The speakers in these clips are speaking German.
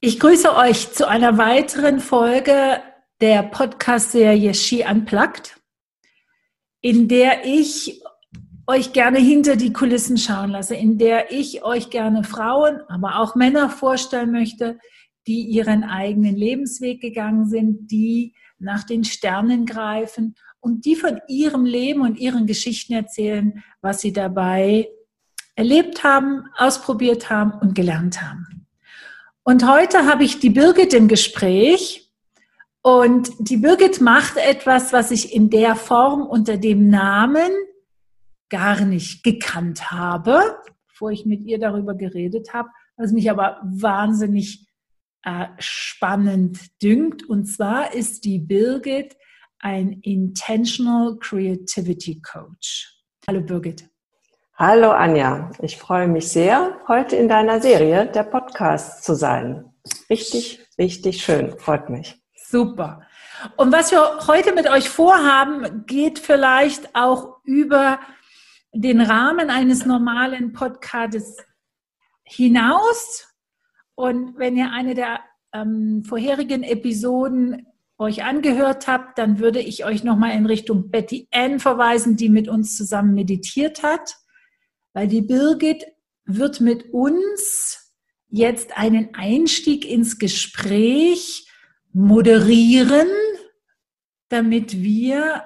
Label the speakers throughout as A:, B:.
A: Ich grüße euch zu einer weiteren Folge der Podcast-Serie She Unplugged, in der ich euch gerne hinter die Kulissen schauen lasse, in der ich euch gerne Frauen, aber auch Männer vorstellen möchte, die ihren eigenen Lebensweg gegangen sind, die nach den Sternen greifen und die von ihrem Leben und ihren Geschichten erzählen, was sie dabei erlebt haben, ausprobiert haben und gelernt haben. Und heute habe ich die Birgit im Gespräch. Und die Birgit macht etwas, was ich in der Form unter dem Namen gar nicht gekannt habe, bevor ich mit ihr darüber geredet habe, was mich aber wahnsinnig äh, spannend dünkt. Und zwar ist die Birgit ein Intentional Creativity Coach. Hallo Birgit.
B: Hallo Anja, ich freue mich sehr, heute in deiner Serie der Podcast zu sein. Richtig, richtig schön, freut mich.
A: Super. Und was wir heute mit euch vorhaben, geht vielleicht auch über den Rahmen eines normalen Podcasts hinaus. Und wenn ihr eine der ähm, vorherigen Episoden euch angehört habt, dann würde ich euch nochmal in Richtung Betty Ann verweisen, die mit uns zusammen meditiert hat weil die Birgit wird mit uns jetzt einen Einstieg ins Gespräch moderieren, damit wir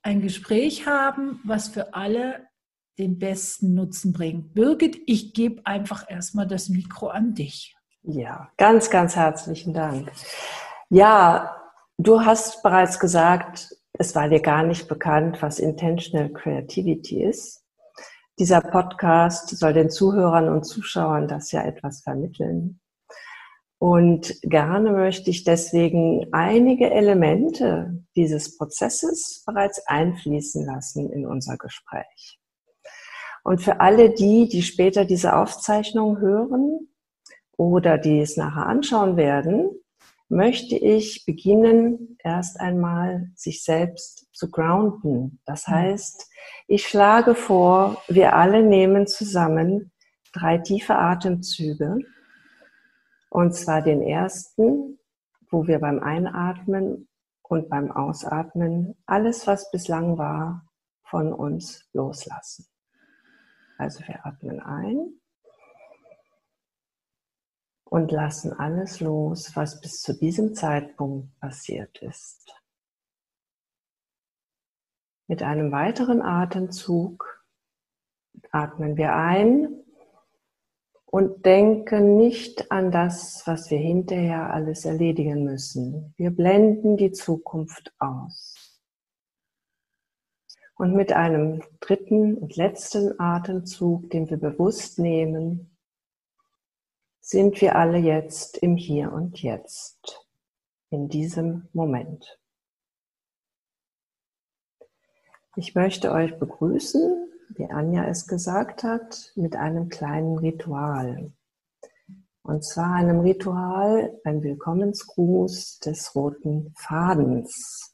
A: ein Gespräch haben, was für alle den besten Nutzen bringt. Birgit, ich gebe einfach erstmal das Mikro an dich.
B: Ja, ganz, ganz herzlichen Dank. Ja, du hast bereits gesagt, es war dir gar nicht bekannt, was Intentional Creativity ist. Dieser Podcast soll den Zuhörern und Zuschauern das ja etwas vermitteln. Und gerne möchte ich deswegen einige Elemente dieses Prozesses bereits einfließen lassen in unser Gespräch. Und für alle die, die später diese Aufzeichnung hören oder die es nachher anschauen werden, möchte ich beginnen, erst einmal sich selbst zu grounden. Das mhm. heißt, ich schlage vor, wir alle nehmen zusammen drei tiefe Atemzüge. Und zwar den ersten, wo wir beim Einatmen und beim Ausatmen alles, was bislang war, von uns loslassen. Also wir atmen ein und lassen alles los, was bis zu diesem Zeitpunkt passiert ist. Mit einem weiteren Atemzug atmen wir ein und denken nicht an das, was wir hinterher alles erledigen müssen. Wir blenden die Zukunft aus. Und mit einem dritten und letzten Atemzug, den wir bewusst nehmen, sind wir alle jetzt im Hier und Jetzt, in diesem Moment. Ich möchte euch begrüßen, wie Anja es gesagt hat, mit einem kleinen Ritual. Und zwar einem Ritual, ein Willkommensgruß des roten Fadens.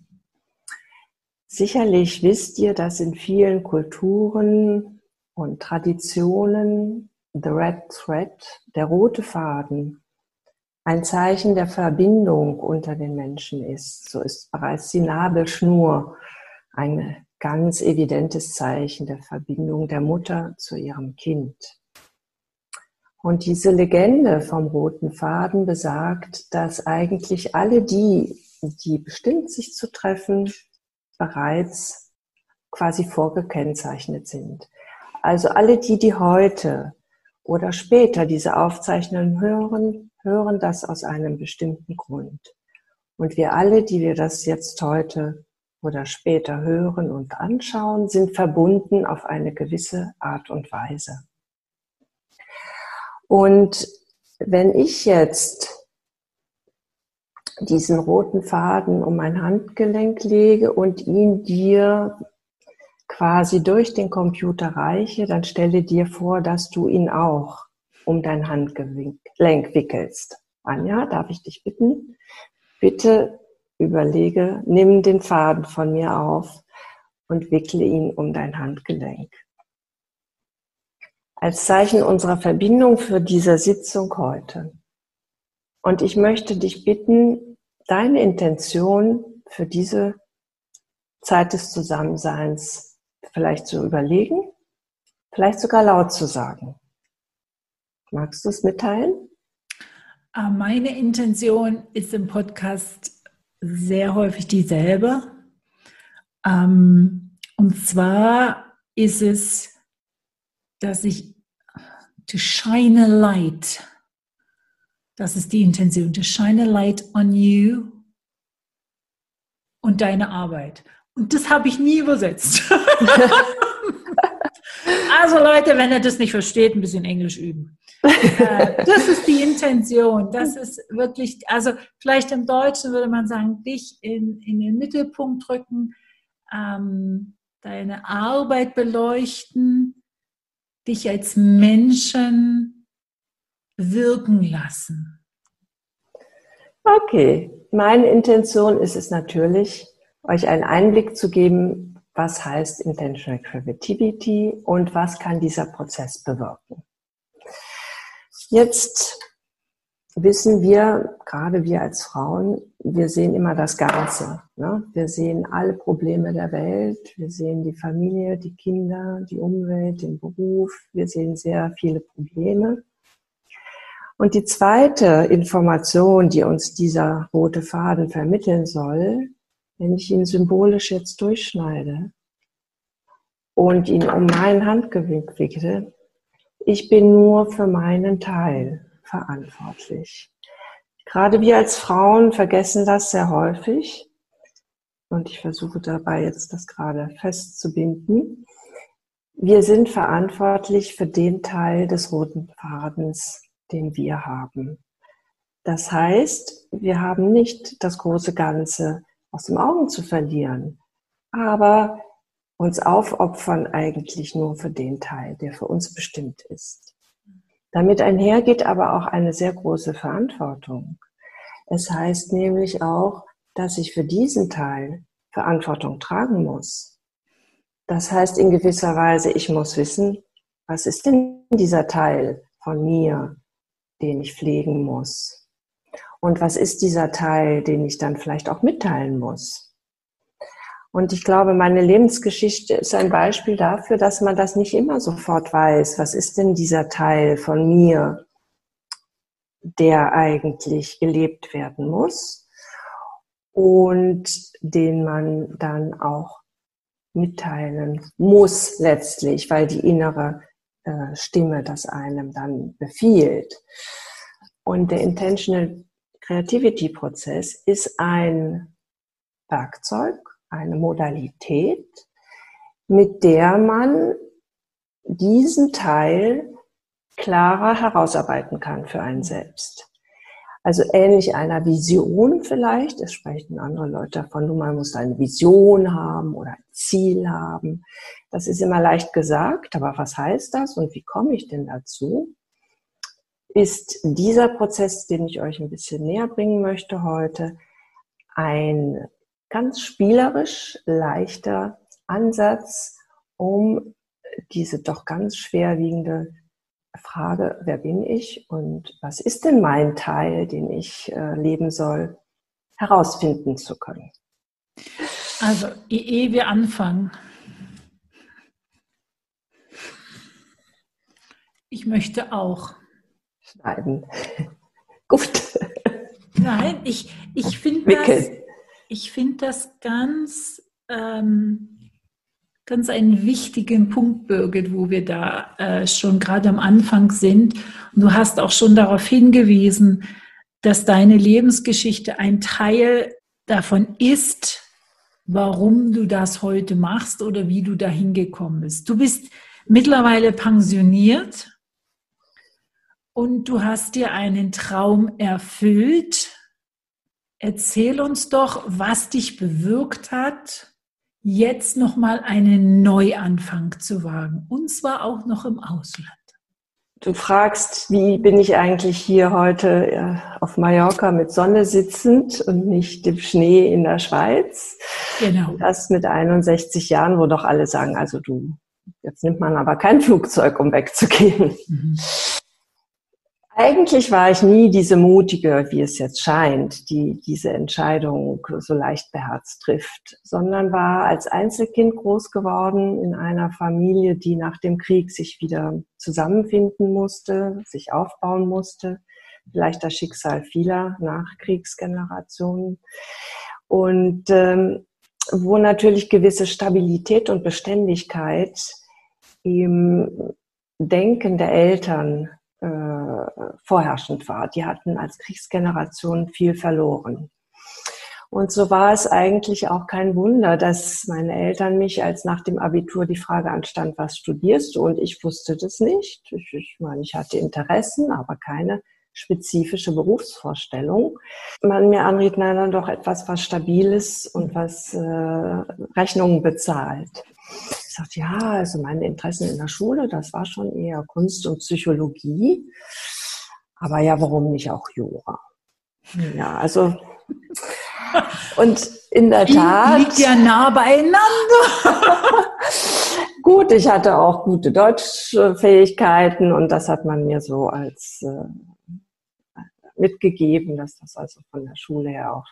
B: Sicherlich wisst ihr, dass in vielen Kulturen und Traditionen The Red Thread, der rote Faden, ein Zeichen der Verbindung unter den Menschen ist. So ist bereits die Nabelschnur ein ganz evidentes Zeichen der Verbindung der Mutter zu ihrem Kind. Und diese Legende vom roten Faden besagt, dass eigentlich alle die, die bestimmt sich zu treffen, bereits quasi vorgekennzeichnet sind. Also alle die, die heute oder später diese Aufzeichnungen hören, hören das aus einem bestimmten Grund. Und wir alle, die wir das jetzt heute oder später hören und anschauen, sind verbunden auf eine gewisse Art und Weise. Und wenn ich jetzt diesen roten Faden um mein Handgelenk lege und ihn dir quasi durch den Computer reiche, dann stelle dir vor, dass du ihn auch um dein Handgelenk wickelst. Anja, darf ich dich bitten? Bitte überlege, nimm den Faden von mir auf und wickle ihn um dein Handgelenk. Als Zeichen unserer Verbindung für diese Sitzung heute Und ich möchte dich bitten, deine Intention für diese Zeit des Zusammenseins vielleicht zu überlegen, vielleicht sogar laut zu sagen. Magst du es mitteilen?
A: Ah, meine Intention ist im Podcast sehr häufig dieselbe. Ähm, und zwar ist es, dass ich to shine a light, das ist die Intention, to shine a light on you und deine Arbeit. Und das habe ich nie übersetzt. also Leute, wenn ihr das nicht versteht, ein bisschen Englisch üben. Äh, das ist die Intention. Das ist wirklich, also vielleicht im Deutschen würde man sagen, dich in, in den Mittelpunkt drücken, ähm, deine Arbeit beleuchten, dich als Menschen wirken lassen.
B: Okay, meine Intention ist es natürlich, euch einen Einblick zu geben, was heißt Intentional Creativity und was kann dieser Prozess bewirken. Jetzt wissen wir, gerade wir als Frauen, wir sehen immer das Ganze. Ne? Wir sehen alle Probleme der Welt, wir sehen die Familie, die Kinder, die Umwelt, den Beruf, wir sehen sehr viele Probleme. Und die zweite Information, die uns dieser rote Faden vermitteln soll, wenn ich ihn symbolisch jetzt durchschneide und ihn um mein Handgelenk wickle, ich bin nur für meinen Teil verantwortlich. Gerade wir als Frauen vergessen das sehr häufig. Und ich versuche dabei jetzt das gerade festzubinden. Wir sind verantwortlich für den Teil des roten Fadens, den wir haben. Das heißt, wir haben nicht das große Ganze aus dem Augen zu verlieren, aber uns aufopfern eigentlich nur für den Teil, der für uns bestimmt ist. Damit einhergeht aber auch eine sehr große Verantwortung. Es heißt nämlich auch, dass ich für diesen Teil Verantwortung tragen muss. Das heißt in gewisser Weise, ich muss wissen, was ist denn dieser Teil von mir, den ich pflegen muss? Und was ist dieser Teil, den ich dann vielleicht auch mitteilen muss? Und ich glaube, meine Lebensgeschichte ist ein Beispiel dafür, dass man das nicht immer sofort weiß. Was ist denn dieser Teil von mir, der eigentlich gelebt werden muss und den man dann auch mitteilen muss letztlich, weil die innere äh, Stimme das einem dann befiehlt. Und der Intentional Creativity Prozess ist ein Werkzeug, eine Modalität, mit der man diesen Teil klarer herausarbeiten kann für einen selbst. Also ähnlich einer Vision vielleicht, es sprechen andere Leute davon, man muss eine Vision haben oder ein Ziel haben. Das ist immer leicht gesagt, aber was heißt das und wie komme ich denn dazu? Ist dieser Prozess, den ich euch ein bisschen näher bringen möchte heute, ein ganz spielerisch leichter Ansatz, um diese doch ganz schwerwiegende Frage, wer bin ich und was ist denn mein Teil, den ich äh, leben soll, herausfinden zu können.
A: Also, ehe wir anfangen, ich möchte auch
B: schneiden. Gut.
A: Nein, ich, ich finde das, ich finde das ganz, ähm, ganz einen wichtigen Punkt, Birgit, wo wir da äh, schon gerade am Anfang sind. Und du hast auch schon darauf hingewiesen, dass deine Lebensgeschichte ein Teil davon ist, warum du das heute machst oder wie du da hingekommen bist. Du bist mittlerweile pensioniert und du hast dir einen Traum erfüllt Erzähl uns doch, was dich bewirkt hat, jetzt nochmal einen Neuanfang zu wagen. Und zwar auch noch im Ausland.
B: Du fragst, wie bin ich eigentlich hier heute äh, auf Mallorca mit Sonne sitzend und nicht dem Schnee in der Schweiz? Genau. Das mit 61 Jahren, wo doch alle sagen, also du, jetzt nimmt man aber kein Flugzeug, um wegzugehen. Mhm. Eigentlich war ich nie diese mutige, wie es jetzt scheint, die diese Entscheidung so leicht beherzt trifft, sondern war als Einzelkind groß geworden in einer Familie, die nach dem Krieg sich wieder zusammenfinden musste, sich aufbauen musste. Vielleicht das Schicksal vieler Nachkriegsgenerationen. Und ähm, wo natürlich gewisse Stabilität und Beständigkeit im Denken der Eltern äh, vorherrschend war. Die hatten als Kriegsgeneration viel verloren. Und so war es eigentlich auch kein Wunder, dass meine Eltern mich, als nach dem Abitur die Frage anstand, was studierst du? Und ich wusste das nicht. Ich, ich meine, ich hatte Interessen, aber keine spezifische Berufsvorstellung. Man mir anriet, nein, dann doch etwas, was stabiles und was äh, Rechnungen bezahlt. Ich sagte, ja, also meine Interessen in der Schule, das war schon eher Kunst und Psychologie. Aber ja, warum nicht auch Jura? Ja, also und in der Tat.
A: Liegt ja nah beieinander.
B: Gut, ich hatte auch gute Deutschfähigkeiten und das hat man mir so als äh, mitgegeben, dass das also von der Schule her auch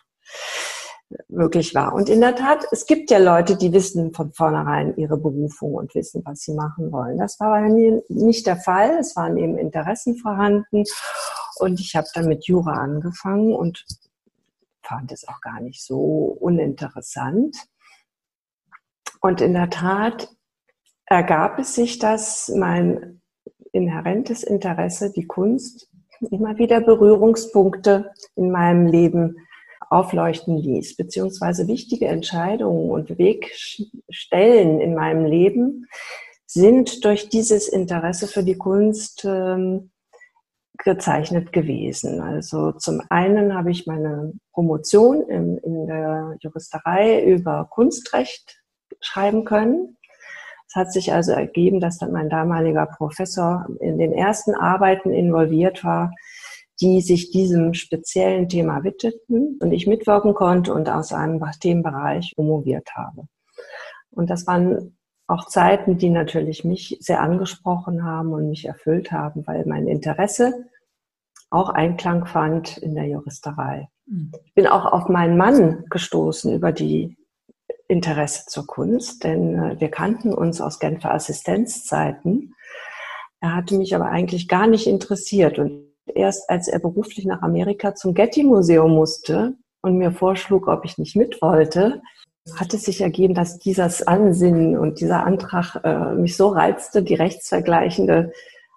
B: möglich war. Und in der Tat, es gibt ja Leute, die wissen von vornherein ihre Berufung und wissen, was sie machen wollen. Das war bei mir nicht der Fall. Es waren eben Interessen vorhanden. Und ich habe dann mit Jura angefangen und fand es auch gar nicht so uninteressant. Und in der Tat ergab es sich, dass mein inhärentes Interesse, die Kunst, immer wieder Berührungspunkte in meinem Leben aufleuchten ließ, beziehungsweise wichtige Entscheidungen und Wegstellen in meinem Leben sind durch dieses Interesse für die Kunst ähm, gezeichnet gewesen. Also zum einen habe ich meine Promotion in, in der Juristerei über Kunstrecht schreiben können. Es hat sich also ergeben, dass dann mein damaliger Professor in den ersten Arbeiten involviert war, die sich diesem speziellen Thema widmeten und ich mitwirken konnte und aus einem Themenbereich promoviert habe. Und das waren auch Zeiten, die natürlich mich sehr angesprochen haben und mich erfüllt haben, weil mein Interesse auch Einklang fand in der Juristerei. Mhm. Ich bin auch auf meinen Mann gestoßen über die Interesse zur Kunst, denn äh, wir kannten uns aus Genfer Assistenzzeiten. Er hatte mich aber eigentlich gar nicht interessiert und erst als er beruflich nach Amerika zum Getty Museum musste und mir vorschlug, ob ich nicht mit wollte, hat es sich ergeben, dass dieses Ansinnen und dieser Antrag äh, mich so reizte, die rechtsvergleichende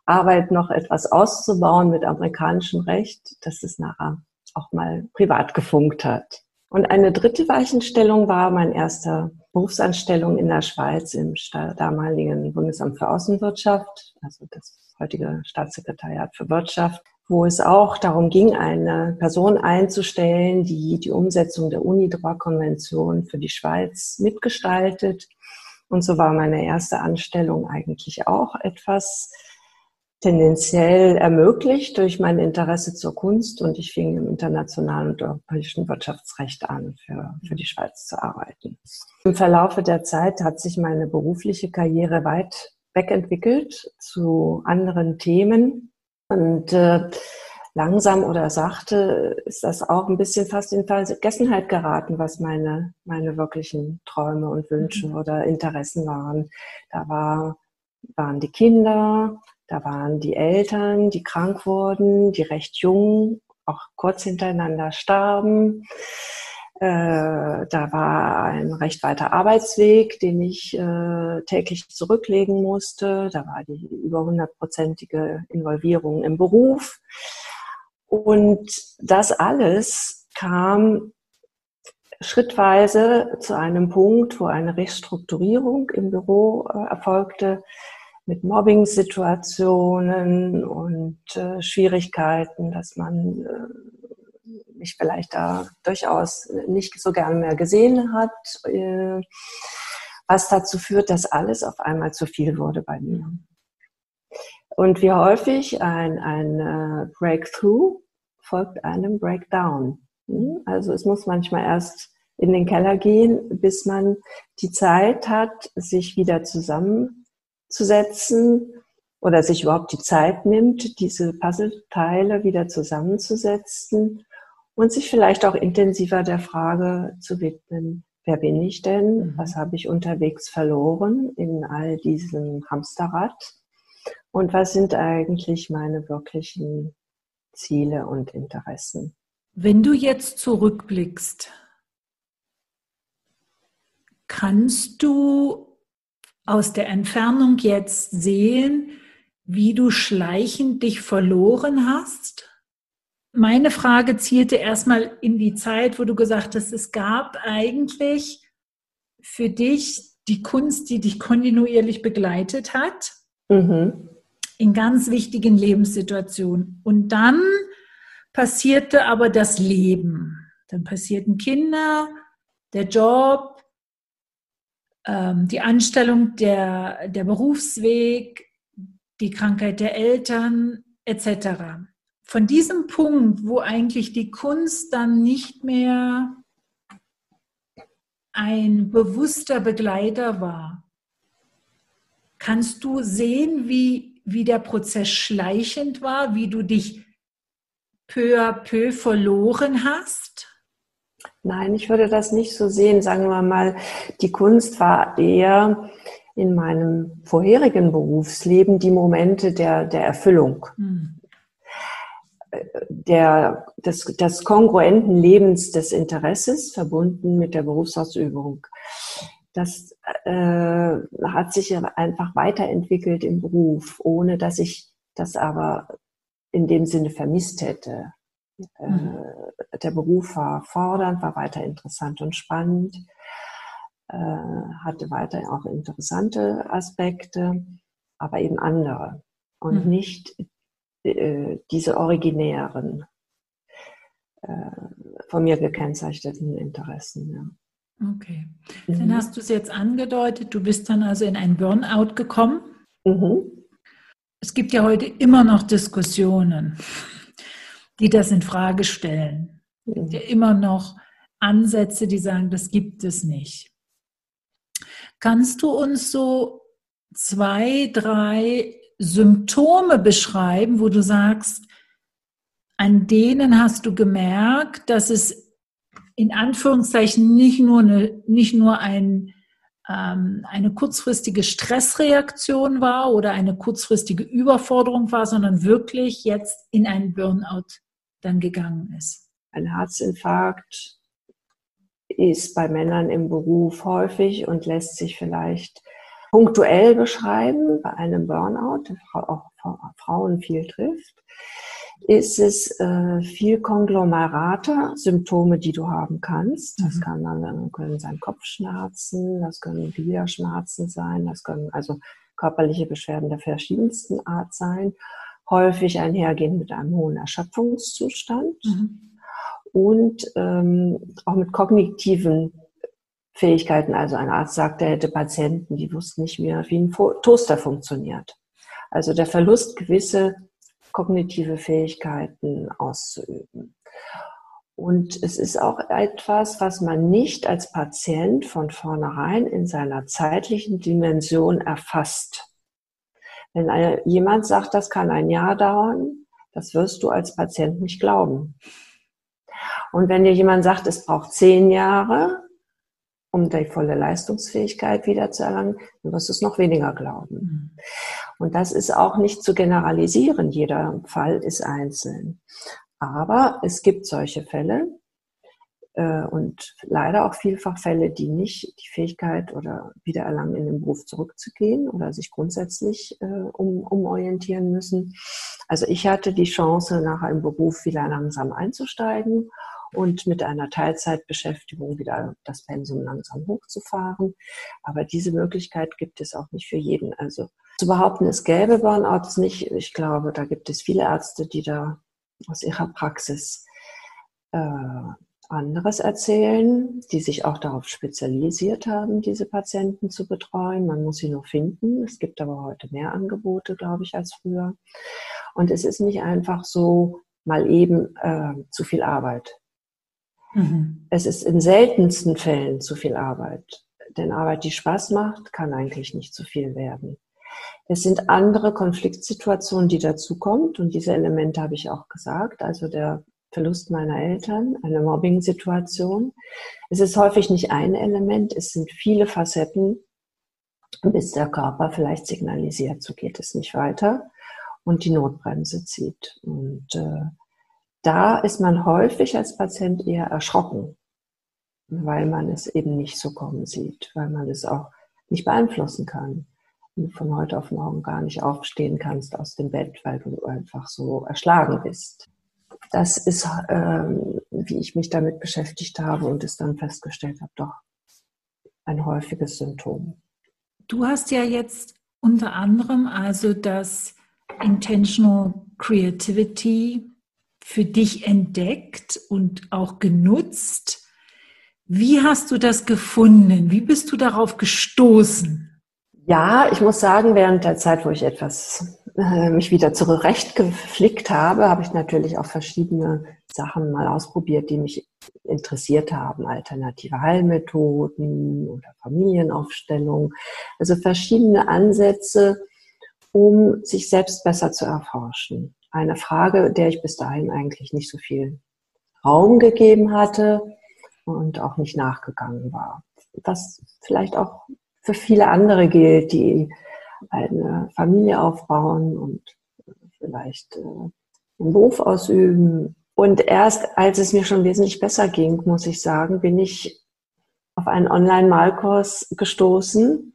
B: Arbeit noch etwas auszubauen mit amerikanischem Recht, dass es nachher auch mal privat gefunkt hat. Und eine dritte Weichenstellung war meine erste Berufsanstellung in der Schweiz im damaligen Bundesamt für Außenwirtschaft, also das heutige Staatssekretariat für Wirtschaft, wo es auch darum ging, eine Person einzustellen, die die Umsetzung der UNIDROIT-Konvention für die Schweiz mitgestaltet. Und so war meine erste Anstellung eigentlich auch etwas tendenziell ermöglicht durch mein Interesse zur Kunst und ich fing im internationalen und europäischen Wirtschaftsrecht an, für, für die Schweiz zu arbeiten. Im Verlaufe der Zeit hat sich meine berufliche Karriere weit wegentwickelt zu anderen Themen und äh, langsam oder sachte ist das auch ein bisschen fast in Vergessenheit geraten, was meine, meine wirklichen Träume und Wünsche mhm. oder Interessen waren. Da war, waren die Kinder, da waren die Eltern, die krank wurden, die recht jung, auch kurz hintereinander starben. Äh, da war ein recht weiter Arbeitsweg, den ich äh, täglich zurücklegen musste. Da war die über hundertprozentige Involvierung im Beruf. Und das alles kam schrittweise zu einem Punkt, wo eine Restrukturierung im Büro äh, erfolgte mit Mobbing-Situationen und äh, Schwierigkeiten, dass man äh, mich vielleicht da durchaus nicht so gern mehr gesehen hat, äh, was dazu führt, dass alles auf einmal zu viel wurde bei mir. Und wie häufig ein, ein äh, Breakthrough folgt einem Breakdown. Hm? Also es muss manchmal erst in den Keller gehen, bis man die Zeit hat, sich wieder zusammenzusetzen oder sich überhaupt die Zeit nimmt, diese Puzzleteile wieder zusammenzusetzen und sich vielleicht auch intensiver der Frage zu widmen, wer bin ich denn? Mhm. Was habe ich unterwegs verloren in all diesem Hamsterrad? Und was sind eigentlich meine wirklichen Ziele und Interessen?
A: Wenn du jetzt zurückblickst, kannst du aus der Entfernung jetzt sehen, wie du schleichend dich verloren hast? Meine Frage zielte erstmal in die Zeit, wo du gesagt hast, es gab eigentlich für dich die Kunst, die dich kontinuierlich begleitet hat, mhm. in ganz wichtigen Lebenssituationen. Und dann passierte aber das Leben. Dann passierten Kinder, der Job, ähm, die Anstellung, der, der Berufsweg, die Krankheit der Eltern etc. Von diesem Punkt, wo eigentlich die Kunst dann nicht mehr ein bewusster Begleiter war, kannst du sehen, wie, wie der Prozess schleichend war, wie du dich peu à peu verloren hast?
B: Nein, ich würde das nicht so sehen. Sagen wir mal, die Kunst war eher in meinem vorherigen Berufsleben die Momente der, der Erfüllung. Mhm. Der, des, des kongruenten Lebens des Interesses verbunden mit der Berufsausübung. Das äh, hat sich einfach weiterentwickelt im Beruf, ohne dass ich das aber in dem Sinne vermisst hätte. Äh, mhm. Der Beruf war fordernd, war weiter interessant und spannend. Äh, hatte weiter auch interessante Aspekte, aber eben andere und mhm. nicht äh, diese originären, äh, von mir gekennzeichneten Interessen.
A: Ja. Okay. Mhm. Dann hast du es jetzt angedeutet, du bist dann also in ein Burnout gekommen. Mhm. Es gibt ja heute immer noch Diskussionen, die das in Frage stellen. Es gibt ja immer noch Ansätze, die sagen, das gibt es nicht. Kannst du uns so zwei, drei Symptome beschreiben, wo du sagst, an denen hast du gemerkt, dass es in Anführungszeichen nicht nur eine, nicht nur ein, ähm, eine kurzfristige Stressreaktion war oder eine kurzfristige Überforderung war, sondern wirklich jetzt in einen Burnout dann gegangen ist?
B: Ein Herzinfarkt, ist bei Männern im Beruf häufig und lässt sich vielleicht punktuell beschreiben bei einem Burnout, der auch Frauen viel trifft, ist es äh, viel Konglomerate, Symptome, die du haben kannst. Das mhm. kann dann, können sein Kopfschmerzen, das können Gliederschmerzen sein, das können also körperliche Beschwerden der verschiedensten Art sein. Häufig einhergehend mit einem hohen Erschöpfungszustand. Mhm und ähm, auch mit kognitiven Fähigkeiten. Also ein Arzt sagte, er hätte Patienten, die wussten nicht mehr, wie ein Toaster funktioniert. Also der Verlust, gewisse kognitive Fähigkeiten auszuüben. Und es ist auch etwas, was man nicht als Patient von vornherein in seiner zeitlichen Dimension erfasst. Wenn jemand sagt, das kann ein Jahr dauern, das wirst du als Patient nicht glauben. Und wenn dir jemand sagt, es braucht zehn Jahre, um die volle Leistungsfähigkeit wiederzuerlangen, dann wirst du es noch weniger glauben. Mhm. Und das ist auch nicht zu generalisieren. Jeder Fall ist einzeln. Aber es gibt solche Fälle äh, und leider auch vielfach Fälle, die nicht die Fähigkeit oder Wiedererlangen in den Beruf zurückzugehen oder sich grundsätzlich äh, um, umorientieren müssen. Also ich hatte die Chance, nach einem Beruf wieder langsam einzusteigen und mit einer Teilzeitbeschäftigung wieder das Pensum langsam hochzufahren. Aber diese Möglichkeit gibt es auch nicht für jeden. Also zu behaupten, es gäbe Burnouts nicht, ich glaube, da gibt es viele Ärzte, die da aus ihrer Praxis äh, anderes erzählen, die sich auch darauf spezialisiert haben, diese Patienten zu betreuen. Man muss sie nur finden. Es gibt aber heute mehr Angebote, glaube ich, als früher. Und es ist nicht einfach so mal eben äh, zu viel Arbeit. Mhm. Es ist in seltensten Fällen zu viel Arbeit. Denn Arbeit, die Spaß macht, kann eigentlich nicht zu viel werden. Es sind andere Konfliktsituationen, die dazukommen und diese Elemente habe ich auch gesagt. Also der Verlust meiner Eltern, eine Mobbing-Situation. Es ist häufig nicht ein Element, es sind viele Facetten, bis der Körper vielleicht signalisiert, so geht es nicht weiter und die Notbremse zieht. Und äh, da ist man häufig als Patient eher erschrocken, weil man es eben nicht so kommen sieht, weil man es auch nicht beeinflussen kann. Und von heute auf morgen gar nicht aufstehen kannst aus dem Bett, weil du einfach so erschlagen bist. Das ist, ähm, wie ich mich damit beschäftigt habe und es dann festgestellt habe, doch ein häufiges Symptom.
A: Du hast ja jetzt unter anderem also das Intentional Creativity für dich entdeckt und auch genutzt. Wie hast du das gefunden? Wie bist du darauf gestoßen?
B: Ja, ich muss sagen, während der Zeit, wo ich etwas äh, mich wieder zurechtgeflickt habe, habe ich natürlich auch verschiedene Sachen mal ausprobiert, die mich interessiert haben. Alternative Heilmethoden oder Familienaufstellung. Also verschiedene Ansätze, um sich selbst besser zu erforschen. Eine Frage, der ich bis dahin eigentlich nicht so viel Raum gegeben hatte und auch nicht nachgegangen war. Was vielleicht auch für viele andere gilt, die eine Familie aufbauen und vielleicht äh, einen Beruf ausüben. Und erst als es mir schon wesentlich besser ging, muss ich sagen, bin ich auf einen Online-Malkurs gestoßen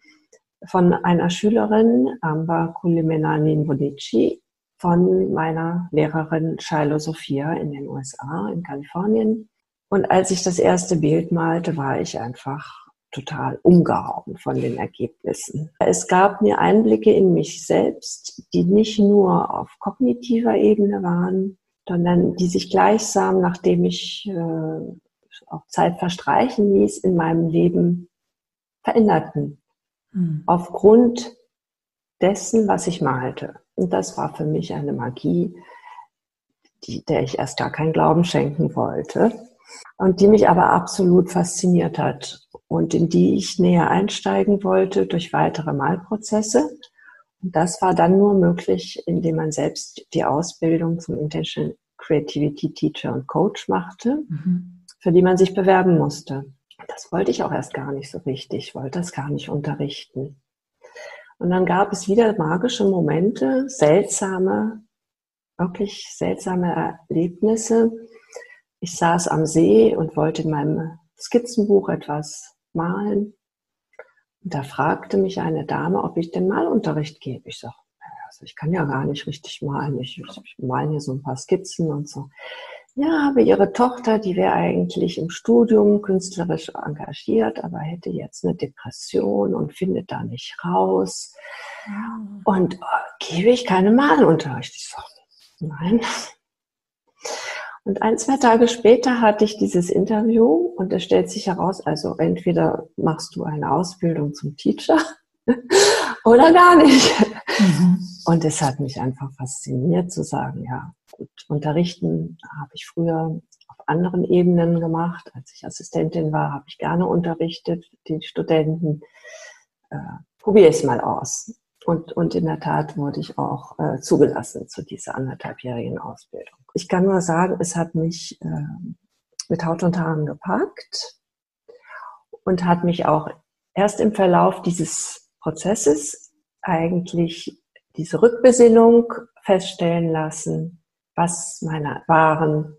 B: von einer Schülerin, Amba Kulimenanin Vodici, von meiner Lehrerin Shiloh Sophia in den USA, in Kalifornien. Und als ich das erste Bild malte, war ich einfach total umgehauen von den Ergebnissen. Es gab mir Einblicke in mich selbst, die nicht nur auf kognitiver Ebene waren, sondern die sich gleichsam, nachdem ich äh, auch Zeit verstreichen ließ, in meinem Leben veränderten. Mhm. Aufgrund dessen, was ich malte. Und das war für mich eine Magie, die, der ich erst gar keinen Glauben schenken wollte und die mich aber absolut fasziniert hat und in die ich näher einsteigen wollte durch weitere Malprozesse. Und das war dann nur möglich, indem man selbst die Ausbildung zum Intentional Creativity Teacher und Coach machte, mhm. für die man sich bewerben musste. Das wollte ich auch erst gar nicht so richtig, ich wollte das gar nicht unterrichten. Und dann gab es wieder magische Momente, seltsame, wirklich seltsame Erlebnisse. Ich saß am See und wollte in meinem Skizzenbuch etwas malen. Und da fragte mich eine Dame, ob ich den Malunterricht gebe. Ich sage, also ich kann ja gar nicht richtig malen. Ich, ich male hier so ein paar Skizzen und so. Ja, aber ihre Tochter, die wäre eigentlich im Studium künstlerisch engagiert, aber hätte jetzt eine Depression und findet da nicht raus. Ja. Und oh, gebe ich keine Malunterricht? Ich sage, nein, und ein, zwei Tage später hatte ich dieses Interview und es stellt sich heraus, also entweder machst du eine Ausbildung zum Teacher oder gar nicht. Mhm. Und es hat mich einfach fasziniert zu sagen, ja, gut, unterrichten habe ich früher auf anderen Ebenen gemacht. Als ich Assistentin war, habe ich gerne unterrichtet, die Studenten. Äh, Probiere es mal aus. Und, und in der Tat wurde ich auch äh, zugelassen zu dieser anderthalbjährigen Ausbildung. Ich kann nur sagen, es hat mich äh, mit Haut und Haaren gepackt und hat mich auch erst im Verlauf dieses Prozesses eigentlich diese Rückbesinnung feststellen lassen, was meine wahren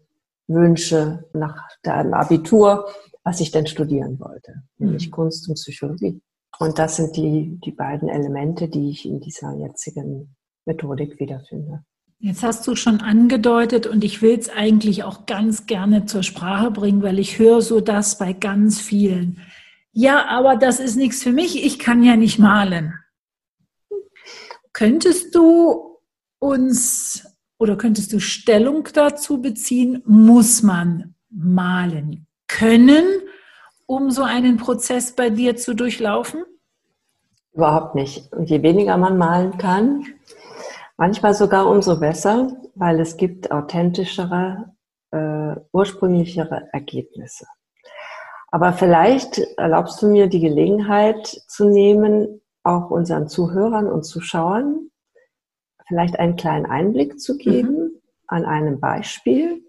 B: Wünsche nach dem Abitur, was ich denn studieren wollte, nämlich mhm. Kunst und Psychologie. Und das sind die, die beiden Elemente, die ich in dieser jetzigen Methodik wiederfinde.
A: Jetzt hast du schon angedeutet und ich will es eigentlich auch ganz gerne zur Sprache bringen, weil ich höre so das bei ganz vielen. Ja, aber das ist nichts für mich, ich kann ja nicht malen. Könntest du uns oder könntest du Stellung dazu beziehen, muss man malen können um so einen Prozess bei dir zu durchlaufen?
B: Überhaupt nicht. Je weniger man malen kann, manchmal sogar umso besser, weil es gibt authentischere, äh, ursprünglichere Ergebnisse. Aber vielleicht erlaubst du mir die Gelegenheit zu nehmen, auch unseren Zuhörern und Zuschauern vielleicht einen kleinen Einblick zu geben mhm. an einem Beispiel,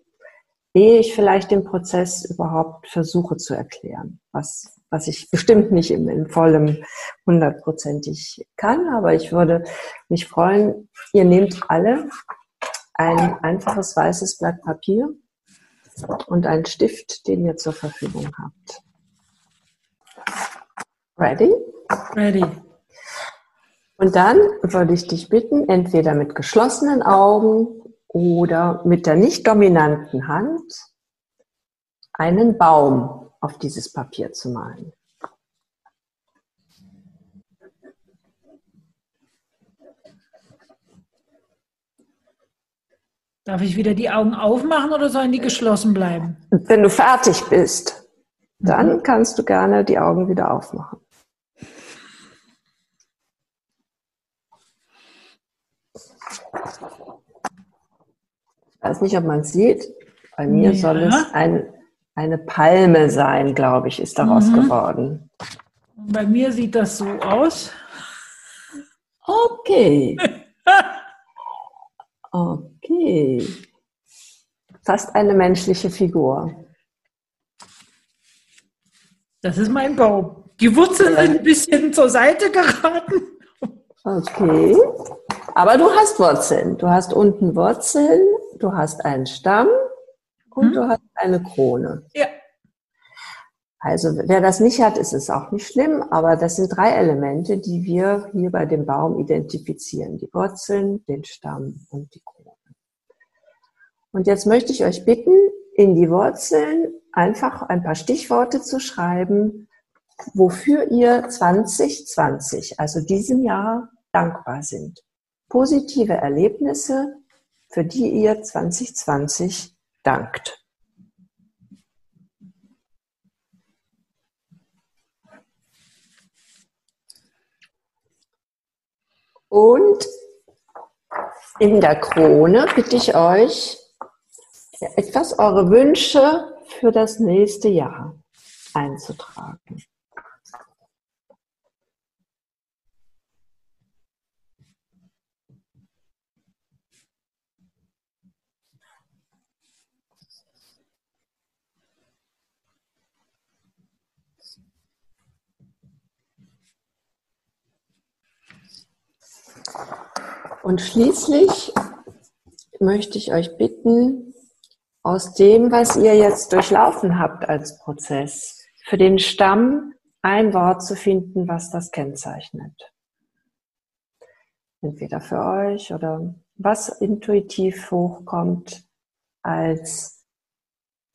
B: ehe ich vielleicht den Prozess überhaupt versuche zu erklären, was, was ich bestimmt nicht in, in vollem hundertprozentig kann, aber ich würde mich freuen, ihr nehmt alle ein einfaches weißes Blatt Papier und einen Stift, den ihr zur Verfügung habt. Ready?
A: Ready.
B: Und dann würde ich dich bitten, entweder mit geschlossenen Augen oder mit der nicht dominanten Hand einen Baum auf dieses Papier zu malen.
A: Darf ich wieder die Augen aufmachen oder sollen die geschlossen bleiben?
B: Wenn du fertig bist, dann mhm. kannst du gerne die Augen wieder aufmachen. Weiß nicht, ob man es sieht. Bei mir ja. soll es ein, eine Palme sein, glaube ich, ist daraus mhm. geworden.
A: Bei mir sieht das so aus.
B: Okay. Okay. Fast eine menschliche Figur.
A: Das ist mein Baum. Die Wurzeln sind ein bisschen zur Seite geraten.
B: Okay. Aber du hast Wurzeln. Du hast unten Wurzeln, du hast einen Stamm und hm. du hast eine Krone.
A: Ja.
B: Also wer das nicht hat, ist es auch nicht schlimm, aber das sind drei Elemente, die wir hier bei dem Baum identifizieren. Die Wurzeln, den Stamm und die Krone. Und jetzt möchte ich euch bitten, in die Wurzeln einfach ein paar Stichworte zu schreiben, wofür ihr 2020, also diesem Jahr, dankbar sind. Positive Erlebnisse, für die ihr 2020 dankt. Und in der Krone bitte ich euch, etwas eure Wünsche für das nächste Jahr einzutragen. Und schließlich möchte ich euch bitten, aus dem, was ihr jetzt durchlaufen habt als Prozess, für den Stamm ein Wort zu finden, was das kennzeichnet. Entweder für euch oder was intuitiv hochkommt als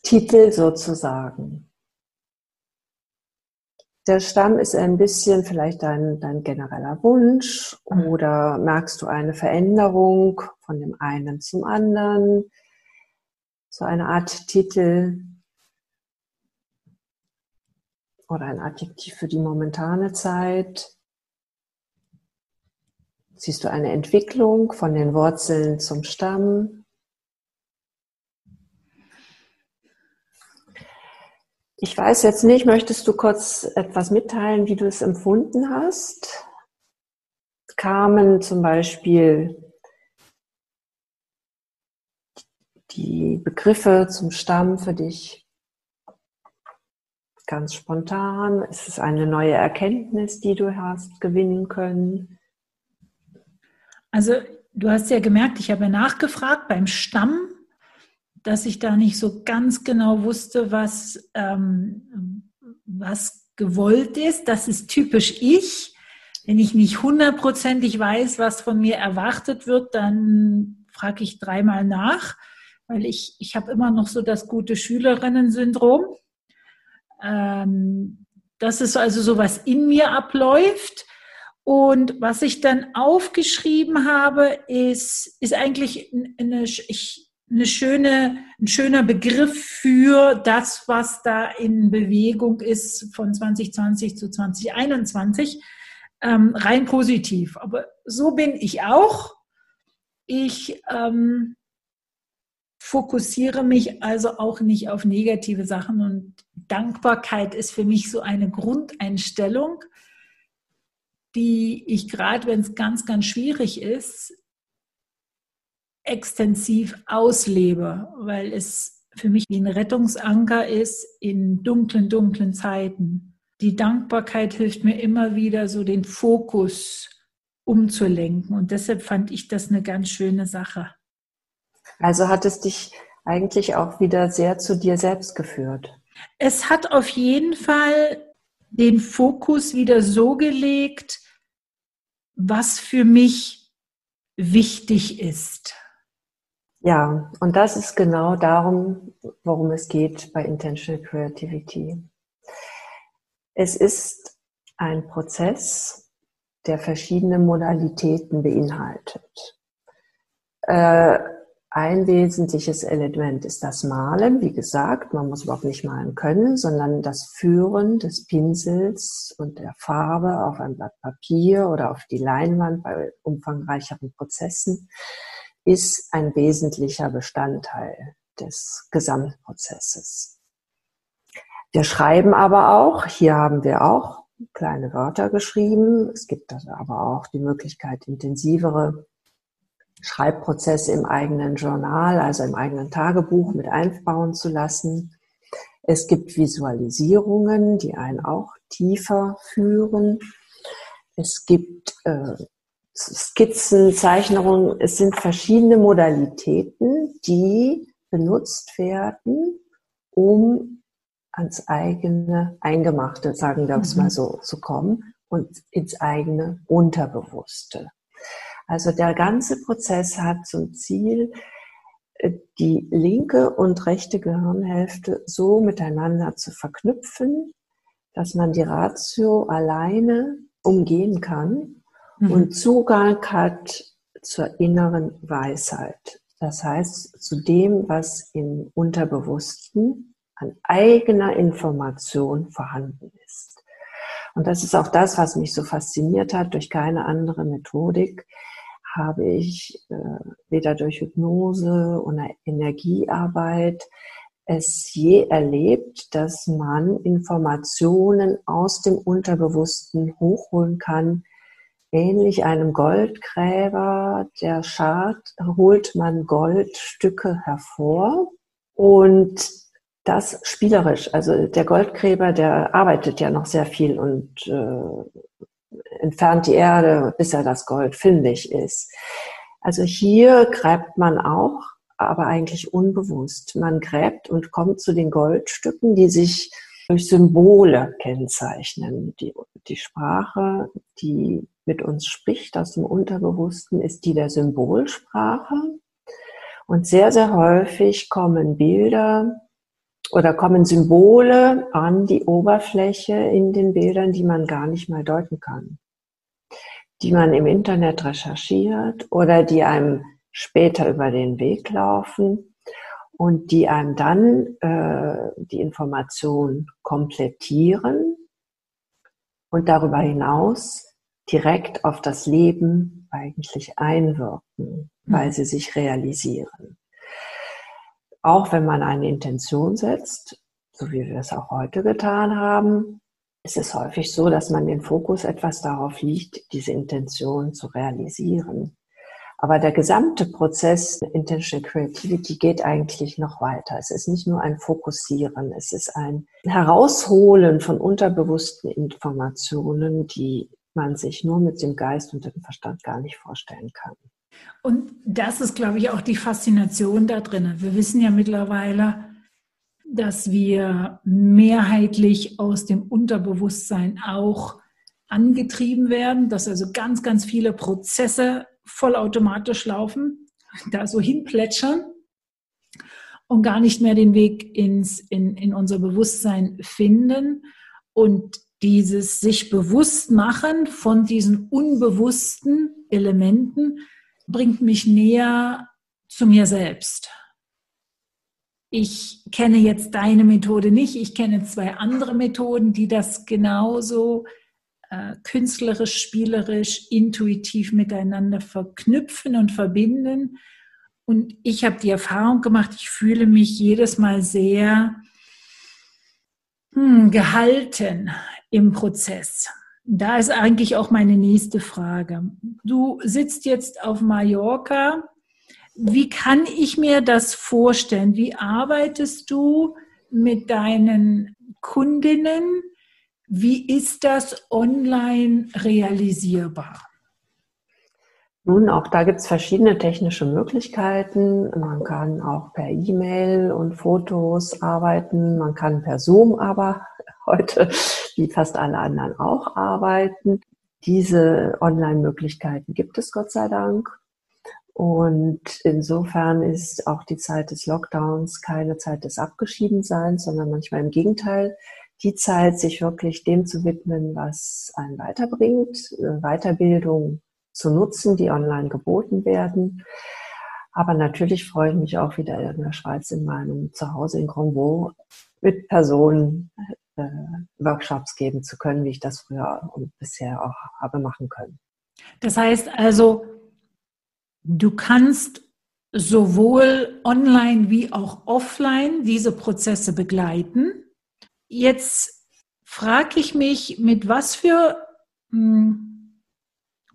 B: Titel sozusagen. Der Stamm ist ein bisschen vielleicht dein, dein genereller Wunsch mhm. oder merkst du eine Veränderung von dem einen zum anderen? So eine Art Titel oder ein Adjektiv für die momentane Zeit. Siehst du eine Entwicklung von den Wurzeln zum Stamm? Ich weiß jetzt nicht, möchtest du kurz etwas mitteilen, wie du es empfunden hast? Kamen zum Beispiel die Begriffe zum Stamm für dich ganz spontan? Ist es eine neue Erkenntnis, die du hast gewinnen können?
A: Also du hast ja gemerkt, ich habe nachgefragt beim Stamm dass ich da nicht so ganz genau wusste, was, ähm, was gewollt ist. Das ist typisch ich. Wenn ich nicht hundertprozentig weiß, was von mir erwartet wird, dann frage ich dreimal nach, weil ich, ich habe immer noch so das gute Schülerinnen-Syndrom. Ähm, das ist also so, was in mir abläuft. Und was ich dann aufgeschrieben habe, ist, ist eigentlich eine, ich, eine schöne, ein schöner Begriff für das, was da in Bewegung ist von 2020 zu 2021. Ähm, rein positiv. Aber so bin ich auch. Ich ähm, fokussiere mich also auch nicht auf negative Sachen und Dankbarkeit ist für mich so eine Grundeinstellung. die ich gerade, wenn es ganz, ganz schwierig ist, extensiv auslebe, weil es für mich wie ein Rettungsanker ist in dunklen, dunklen Zeiten. Die Dankbarkeit hilft mir immer wieder, so den Fokus umzulenken. Und deshalb fand ich das eine ganz schöne Sache.
B: Also hat es dich eigentlich auch wieder sehr zu dir selbst geführt?
A: Es hat auf jeden Fall den Fokus wieder so gelegt, was für mich wichtig ist.
B: Ja, und das ist genau darum, worum es geht bei Intentional Creativity. Es ist ein Prozess, der verschiedene Modalitäten beinhaltet. Äh, ein wesentliches Element ist das Malen. Wie gesagt, man muss überhaupt nicht malen können, sondern das Führen des Pinsels und der Farbe auf ein Blatt Papier oder auf die Leinwand bei umfangreicheren Prozessen ist ein wesentlicher Bestandteil des Gesamtprozesses. Wir schreiben aber auch, hier haben wir auch kleine Wörter geschrieben. Es gibt aber auch die Möglichkeit, intensivere Schreibprozesse im eigenen Journal, also im eigenen Tagebuch mit einbauen zu lassen. Es gibt Visualisierungen, die einen auch tiefer führen. Es gibt äh, Skizzen, Zeichnungen. Es sind verschiedene Modalitäten, die benutzt werden, um ans eigene Eingemachte, sagen wir es mhm. mal so, zu kommen und ins eigene Unterbewusste. Also der ganze Prozess hat zum Ziel, äh, die linke und rechte Gehirnhälfte so miteinander zu verknüpfen, dass man die Ratio alleine umgehen kann mhm. und Zugang hat zur inneren Weisheit. Das heißt, zu dem, was im Unterbewussten an eigener Information vorhanden ist. Und das ist auch das, was mich so fasziniert hat. Durch keine andere Methodik habe ich äh, weder durch Hypnose oder Energiearbeit es je erlebt, dass man Informationen aus dem Unterbewussten hochholen kann. Ähnlich einem Goldgräber, der schart, holt man Goldstücke hervor und das spielerisch. Also der Goldgräber, der arbeitet ja noch sehr viel und äh, entfernt die Erde, bis er das Gold fündig ist. Also hier gräbt man auch, aber eigentlich unbewusst. Man gräbt und kommt zu den Goldstücken, die sich durch Symbole kennzeichnen. Die, die Sprache, die mit uns spricht aus dem Unterbewussten, ist die der Symbolsprache. Und sehr, sehr häufig kommen Bilder oder kommen Symbole an die Oberfläche in den Bildern, die man gar nicht mal deuten kann die man im Internet recherchiert oder die einem später über den Weg laufen und die einem dann äh, die Information komplettieren und darüber hinaus direkt auf das Leben eigentlich einwirken, weil mhm. sie sich realisieren. Auch wenn man eine Intention setzt, so wie wir es auch heute getan haben, es ist häufig so, dass man den Fokus etwas darauf liegt, diese Intention zu realisieren. Aber der gesamte Prozess Intentional Creativity geht eigentlich noch weiter. Es ist nicht nur ein Fokussieren, es ist ein Herausholen von unterbewussten Informationen, die man sich nur mit dem Geist und dem Verstand gar nicht vorstellen kann.
A: Und das ist, glaube ich, auch die Faszination da drin. Wir wissen ja mittlerweile, dass wir mehrheitlich aus dem Unterbewusstsein auch angetrieben werden, dass also ganz, ganz viele Prozesse vollautomatisch laufen, da so hinplätschern und gar nicht mehr den Weg ins, in, in unser Bewusstsein finden. Und dieses sich bewusst machen von diesen unbewussten Elementen bringt mich näher zu mir selbst. Ich kenne jetzt deine Methode nicht, ich kenne zwei andere Methoden, die das genauso äh, künstlerisch, spielerisch, intuitiv miteinander verknüpfen und verbinden. Und ich habe die Erfahrung gemacht, ich fühle mich jedes Mal sehr hm, gehalten im Prozess. Da ist eigentlich auch meine nächste Frage. Du sitzt jetzt auf Mallorca. Wie kann ich mir das vorstellen? Wie arbeitest du mit deinen Kundinnen? Wie ist das online realisierbar?
B: Nun, auch da gibt es verschiedene technische Möglichkeiten. Man kann auch per E-Mail und Fotos arbeiten. Man kann per Zoom aber heute, wie fast alle anderen, auch arbeiten. Diese Online-Möglichkeiten gibt es Gott sei Dank. Und insofern ist auch die Zeit des Lockdowns keine Zeit des Abgeschiedenseins, sondern manchmal im Gegenteil die Zeit, sich wirklich dem zu widmen, was einen weiterbringt, äh, Weiterbildung zu nutzen, die online geboten werden. Aber natürlich freue ich mich auch wieder in der Schweiz in meinem Zuhause in Grandvaux mit Personen Workshops geben zu können, wie ich das früher und bisher auch habe machen können.
A: Das heißt also, du kannst sowohl online wie auch offline diese Prozesse begleiten. Jetzt frage ich mich, mit was für hm,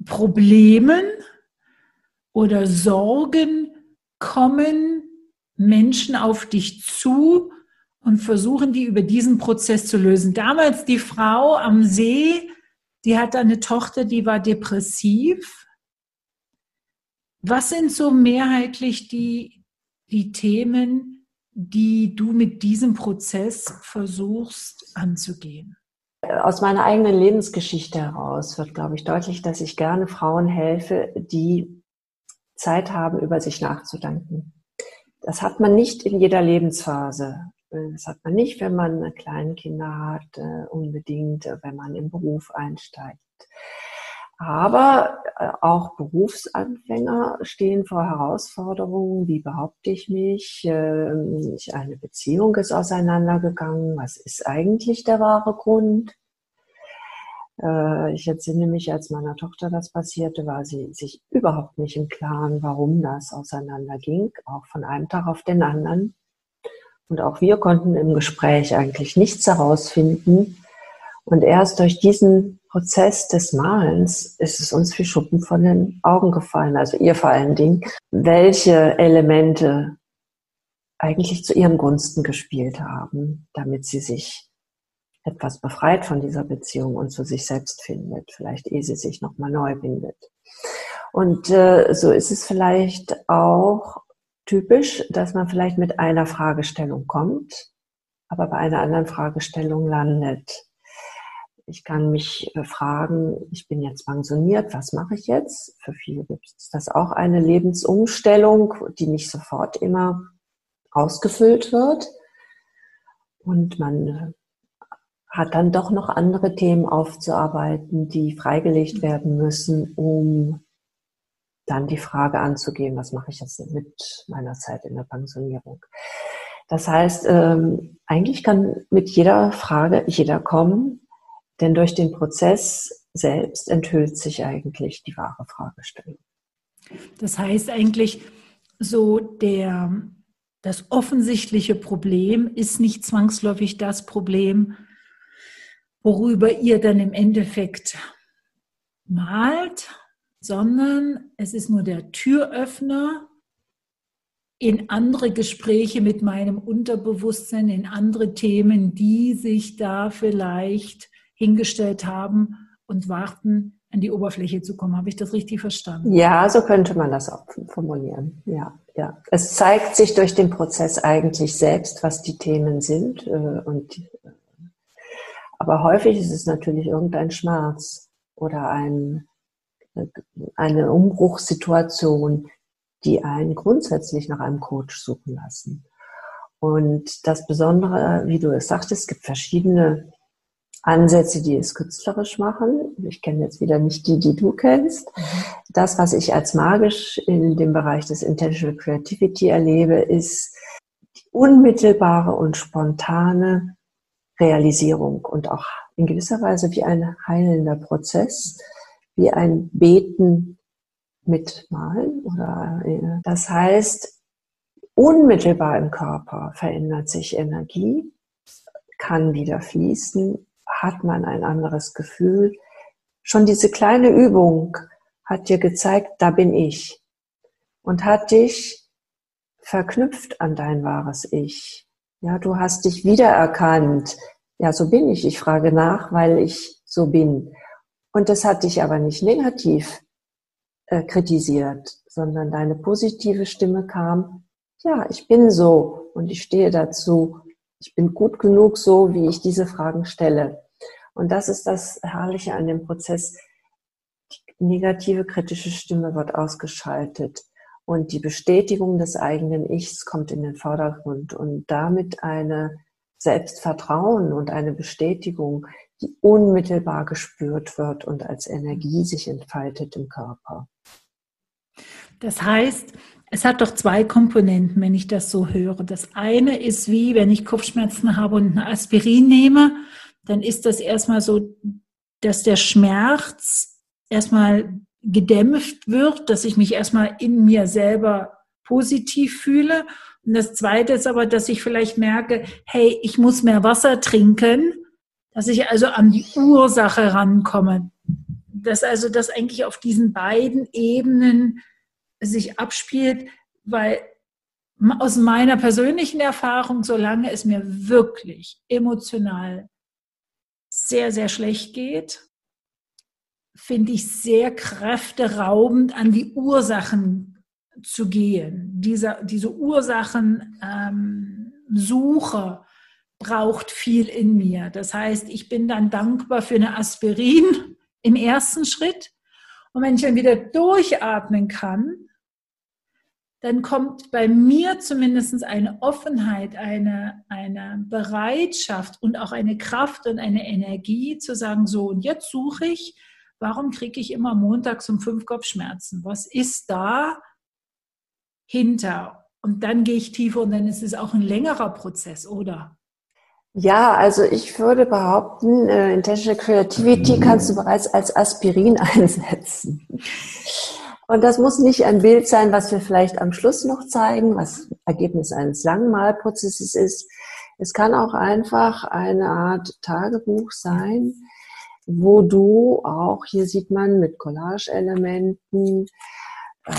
A: Problemen oder Sorgen kommen Menschen auf dich zu, und versuchen, die über diesen Prozess zu lösen. Damals die Frau am See, die hat eine Tochter, die war depressiv. Was sind so mehrheitlich die, die Themen, die du mit diesem Prozess versuchst anzugehen?
B: Aus meiner eigenen Lebensgeschichte heraus wird, glaube ich, deutlich, dass ich gerne Frauen helfe, die Zeit haben, über sich nachzudenken. Das hat man nicht in jeder Lebensphase. Das hat man nicht, wenn man kleine Kinder hat, äh, unbedingt, äh, wenn man im Beruf einsteigt. Aber äh, auch Berufsanfänger stehen vor Herausforderungen. Wie behaupte ich mich? Ähm, eine Beziehung ist auseinandergegangen. Was ist eigentlich der wahre Grund? Ich entsinne mich, als meiner Tochter das passierte, war sie sich überhaupt nicht im Klaren, warum das auseinanderging, auch von einem Tag auf den anderen. Und auch wir konnten im Gespräch eigentlich nichts herausfinden. Und erst durch diesen Prozess des Malens ist es uns wie Schuppen von den Augen gefallen, also ihr vor allen Dingen, welche Elemente eigentlich zu ihren Gunsten gespielt haben, damit sie sich etwas befreit von dieser Beziehung und zu sich selbst findet, vielleicht ehe sie sich nochmal neu bindet. Und äh, so ist es vielleicht auch typisch, dass man vielleicht mit einer Fragestellung kommt, aber bei einer anderen Fragestellung landet. Ich kann mich äh, fragen, ich bin jetzt pensioniert, was mache ich jetzt? Für viele ist das auch eine Lebensumstellung, die nicht sofort immer ausgefüllt wird. Und man äh, hat dann doch noch andere Themen aufzuarbeiten, die freigelegt werden müssen, um dann die Frage anzugehen, was mache ich jetzt mit meiner Zeit in der Pensionierung. Das heißt, ähm, eigentlich kann mit jeder Frage jeder kommen, denn durch den Prozess selbst enthüllt sich eigentlich die wahre Fragestellung.
A: Das heißt eigentlich, so der, das offensichtliche Problem ist nicht zwangsläufig das Problem, worüber ihr dann im Endeffekt malt, sondern es ist nur der Türöffner in andere Gespräche mit meinem Unterbewusstsein, in andere Themen, die sich da vielleicht hingestellt haben und warten, an die Oberfläche zu kommen. Habe ich das richtig verstanden?
B: Ja, so könnte man das auch formulieren. Ja, ja. Es zeigt sich durch den Prozess eigentlich selbst, was die Themen sind. Äh, und, aber häufig ist es natürlich irgendein Schmerz oder ein, eine Umbruchssituation, die einen grundsätzlich nach einem Coach suchen lassen. Und das Besondere, wie du es sagtest, es gibt verschiedene Ansätze, die es künstlerisch machen. Ich kenne jetzt wieder nicht die, die du kennst. Das, was ich als magisch in dem Bereich des Intentional Creativity erlebe, ist die unmittelbare und spontane Realisierung und auch in gewisser Weise wie ein heilender Prozess wie ein Beten mit Malen oder äh, das heißt unmittelbar im Körper verändert sich Energie, kann wieder fließen, hat man ein anderes Gefühl, Schon diese kleine Übung hat dir gezeigt, da bin ich. Und hat dich verknüpft an dein wahres Ich. Ja, du hast dich wiedererkannt. Ja, so bin ich. Ich frage nach, weil ich so bin. Und das hat dich aber nicht negativ äh, kritisiert, sondern deine positive Stimme kam, ja, ich bin so und ich stehe dazu. Ich bin gut genug so, wie ich diese Fragen stelle. Und das ist das Herrliche an dem Prozess. Die negative kritische Stimme wird ausgeschaltet und die Bestätigung des eigenen Ichs kommt in den Vordergrund und damit eine Selbstvertrauen und eine Bestätigung, die unmittelbar gespürt wird und als Energie sich entfaltet im Körper.
A: Das heißt, es hat doch zwei Komponenten, wenn ich das so höre. Das eine ist wie, wenn ich Kopfschmerzen habe und ein Aspirin nehme, dann ist das erstmal so, dass der Schmerz erstmal gedämpft wird, dass ich mich erstmal in mir selber positiv fühle. Und das zweite ist aber, dass ich vielleicht merke, hey, ich muss mehr Wasser trinken, dass ich also an die Ursache rankomme. Dass also das eigentlich auf diesen beiden Ebenen sich abspielt, weil aus meiner persönlichen Erfahrung, solange es mir wirklich emotional sehr, sehr schlecht geht, finde ich sehr kräfteraubend, an die Ursachen zu gehen. Diese, diese Ursachensuche ähm, braucht viel in mir. Das heißt, ich bin dann dankbar für eine Aspirin im ersten Schritt. Und wenn ich dann wieder durchatmen kann, dann kommt bei mir zumindest eine Offenheit, eine, eine Bereitschaft und auch eine Kraft und eine Energie zu sagen, so, und jetzt suche ich, warum kriege ich immer montags um fünf Kopfschmerzen? Was ist da hinter? Und dann gehe ich tiefer und dann ist es auch ein längerer Prozess, oder?
B: Ja, also ich würde behaupten, äh, Intentional Creativity kannst du bereits als Aspirin einsetzen. Und das muss nicht ein Bild sein, was wir vielleicht am Schluss noch zeigen, was Ergebnis eines langen Malprozesses ist. Es kann auch einfach eine Art Tagebuch sein, wo du auch, hier sieht man mit Collage-Elementen, äh,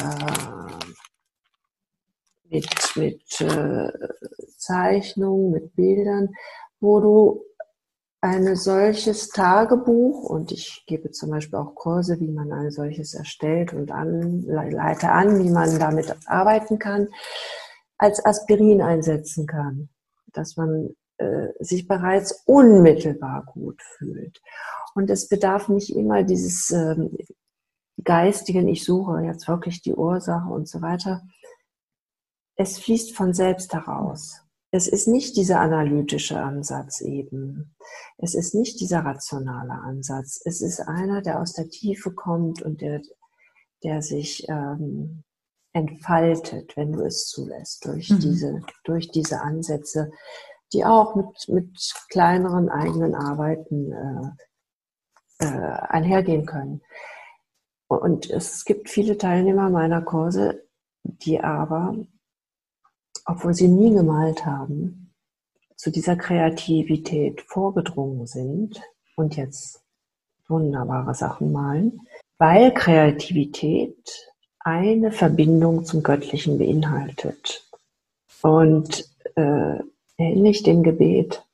B: mit, mit äh, Zeichnungen, mit Bildern, wo du ein solches Tagebuch und ich gebe zum Beispiel auch Kurse, wie man ein solches erstellt und an, leite an, wie man damit arbeiten kann, als Aspirin einsetzen kann, dass man äh, sich bereits unmittelbar gut fühlt. Und es bedarf nicht immer dieses ähm, geistigen, ich suche jetzt wirklich die Ursache und so weiter. Es fließt von selbst heraus. Es ist nicht dieser analytische Ansatz eben. Es ist nicht dieser rationale Ansatz. Es ist einer, der aus der Tiefe kommt und der, der sich ähm, entfaltet, wenn du es zulässt, durch, mhm. diese, durch diese Ansätze, die auch mit, mit kleineren eigenen Arbeiten äh, äh, einhergehen können. Und es gibt viele Teilnehmer meiner Kurse, die aber obwohl sie nie gemalt haben, zu dieser Kreativität vorgedrungen sind und jetzt wunderbare Sachen malen, weil Kreativität eine Verbindung zum Göttlichen beinhaltet und äh, ähnlich dem Gebet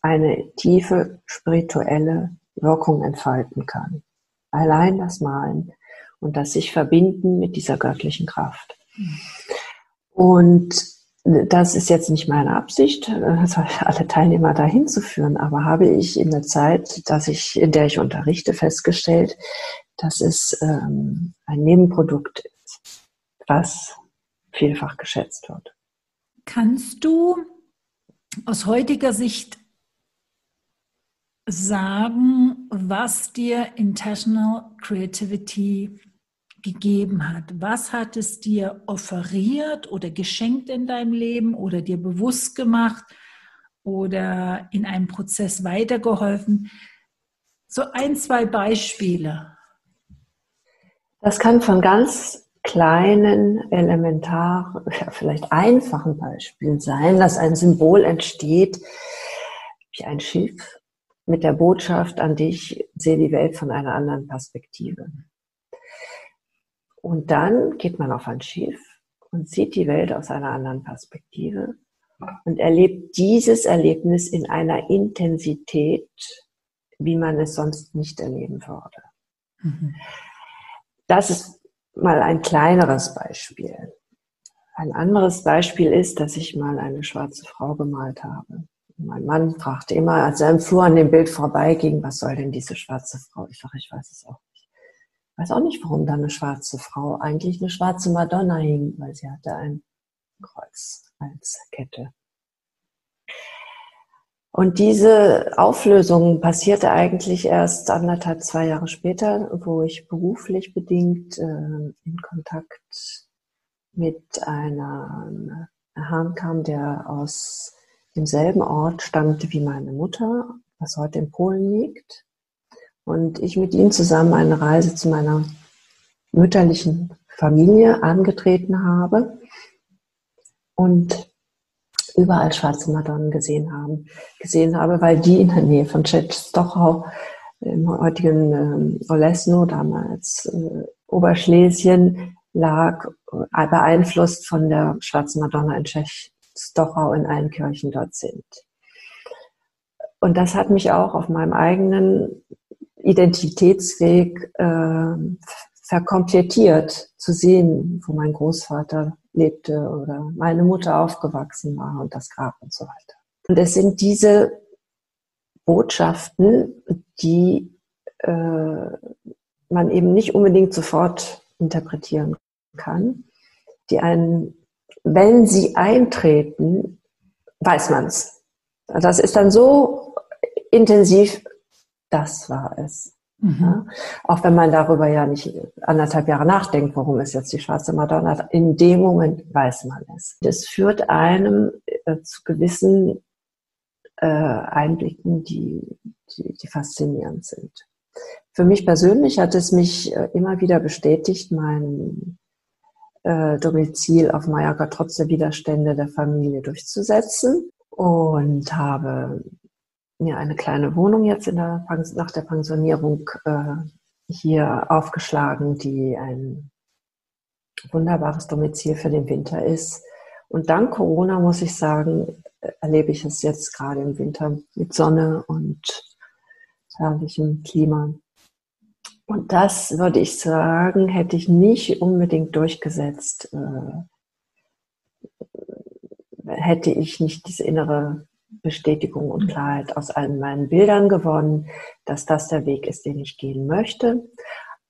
B: eine tiefe spirituelle Wirkung entfalten kann. Allein das Malen und das sich verbinden mit dieser göttlichen Kraft. Und das ist jetzt nicht meine Absicht, alle Teilnehmer dahin zu führen, aber habe ich in der Zeit, dass ich, in der ich unterrichte, festgestellt, dass es ähm, ein Nebenprodukt ist, was vielfach geschätzt wird.
A: Kannst du aus heutiger Sicht sagen, was dir Intentional Creativity gegeben hat. Was hat es dir offeriert oder geschenkt in deinem Leben oder dir bewusst gemacht oder in einem Prozess weitergeholfen? So ein, zwei Beispiele.
B: Das kann von ganz kleinen, elementar, ja, vielleicht einfachen Beispielen sein, dass ein Symbol entsteht, wie ein Schiff mit der Botschaft an dich, sehe die Welt von einer anderen Perspektive. Und dann geht man auf ein Schiff und sieht die Welt aus einer anderen Perspektive und erlebt dieses Erlebnis in einer Intensität, wie man es sonst nicht erleben würde. Mhm. Das ist mal ein kleineres Beispiel. Ein anderes Beispiel ist, dass ich mal eine schwarze Frau gemalt habe. Mein Mann fragte immer, als er im Flur an dem Bild vorbeiging, was soll denn diese schwarze Frau? Ich sage, ich weiß es auch weiß auch nicht, warum da eine schwarze Frau eigentlich eine schwarze Madonna hing, weil sie hatte ein Kreuz als Kette. Und diese Auflösung passierte eigentlich erst anderthalb, zwei Jahre später, wo ich beruflich bedingt äh, in Kontakt mit einem Herrn kam, der aus demselben Ort stammte wie meine Mutter, was heute in Polen liegt. Und ich mit ihm zusammen eine Reise zu meiner mütterlichen Familie angetreten habe. Und überall schwarze Madonnen gesehen haben, gesehen habe, weil die in der Nähe von Czestochow im heutigen ähm, Olesno, damals äh, Oberschlesien, lag, äh, beeinflusst von der schwarzen Madonna in Czestochow in allen Kirchen dort sind. Und das hat mich auch auf meinem eigenen Identitätsweg äh, verkomplettiert, zu sehen, wo mein Großvater lebte oder meine Mutter aufgewachsen war und das Grab und so weiter. Und es sind diese Botschaften, die äh, man eben nicht unbedingt sofort interpretieren kann, die einen, wenn sie eintreten, weiß man es. Das ist dann so intensiv, das war es. Mhm. Ja, auch wenn man darüber ja nicht anderthalb Jahre nachdenkt, warum ist jetzt die schwarze Madonna, in dem Moment weiß man es. Das führt einem äh, zu gewissen äh, Einblicken, die, die, die faszinierend sind. Für mich persönlich hat es mich äh, immer wieder bestätigt, mein äh, Domizil auf Mallorca trotz der Widerstände der Familie durchzusetzen und habe mir eine kleine Wohnung jetzt der, nach der Pensionierung äh, hier aufgeschlagen, die ein wunderbares Domizil für den Winter ist. Und dank Corona muss ich sagen, erlebe ich es jetzt gerade im Winter mit Sonne und herrlichem Klima. Und das würde ich sagen, hätte ich nicht unbedingt durchgesetzt, äh, hätte ich nicht diese innere Bestätigung und Klarheit aus allen meinen Bildern gewonnen, dass das der Weg ist, den ich gehen möchte.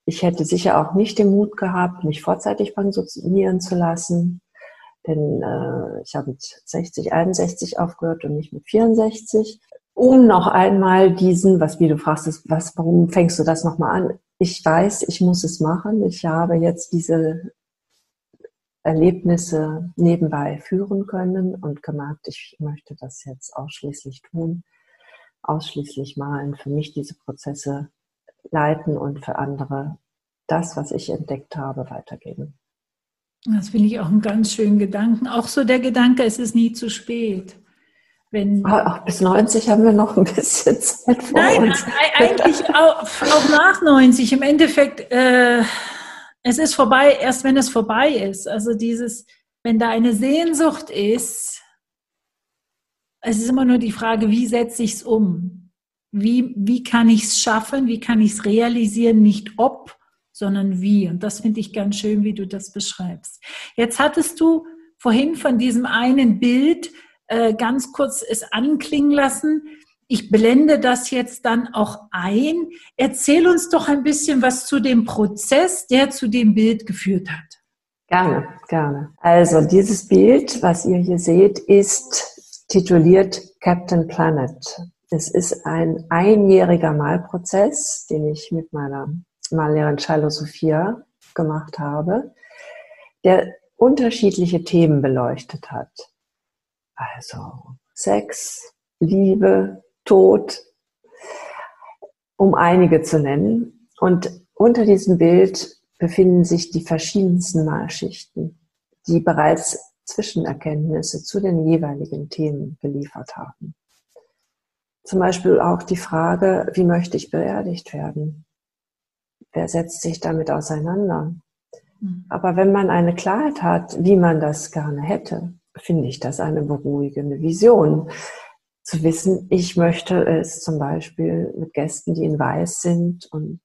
B: Ich hätte sicher auch nicht den Mut gehabt, mich vorzeitig pensionieren zu lassen, denn äh, ich habe mit 60, 61 aufgehört und nicht mit 64. Um noch einmal diesen, was wie du fragst, was, warum fängst du das nochmal an? Ich weiß, ich muss es machen. Ich habe jetzt diese Erlebnisse nebenbei führen können und gemerkt, ich möchte das jetzt ausschließlich tun, ausschließlich malen, für mich diese Prozesse leiten und für andere das, was ich entdeckt habe, weitergeben.
A: Das finde ich auch einen ganz schönen Gedanken. Auch so der Gedanke, es ist nie zu spät.
B: Wenn auch bis 90 haben wir noch ein bisschen Zeit vor Nein, uns.
A: eigentlich auch, auch nach 90. Im Endeffekt, äh, es ist vorbei, erst wenn es vorbei ist. Also dieses, wenn da eine Sehnsucht ist, es ist immer nur die Frage, wie setze ich es um? Wie, wie kann ich es schaffen? Wie kann ich es realisieren? Nicht ob, sondern wie. Und das finde ich ganz schön, wie du das beschreibst. Jetzt hattest du vorhin von diesem einen Bild äh, ganz kurz es anklingen lassen. Ich blende das jetzt dann auch ein. Erzähl uns doch ein bisschen was zu dem Prozess, der zu dem Bild geführt hat.
B: Gerne, gerne. Also dieses Bild, was ihr hier seht, ist tituliert Captain Planet. Es ist ein einjähriger Malprozess, den ich mit meiner Mallehrerin Shiloh Sophia gemacht habe, der unterschiedliche Themen beleuchtet hat. Also Sex, Liebe, Tod, um einige zu nennen. Und unter diesem Bild befinden sich die verschiedensten Malschichten, die bereits Zwischenerkenntnisse zu den jeweiligen Themen geliefert haben. zum Beispiel auch die Frage, wie möchte ich beerdigt werden? Wer setzt sich damit auseinander? Mhm. Aber wenn man eine Klarheit hat, wie man das gerne hätte, finde ich das eine beruhigende Vision. Zu wissen, ich möchte es zum Beispiel mit Gästen, die in Weiß sind und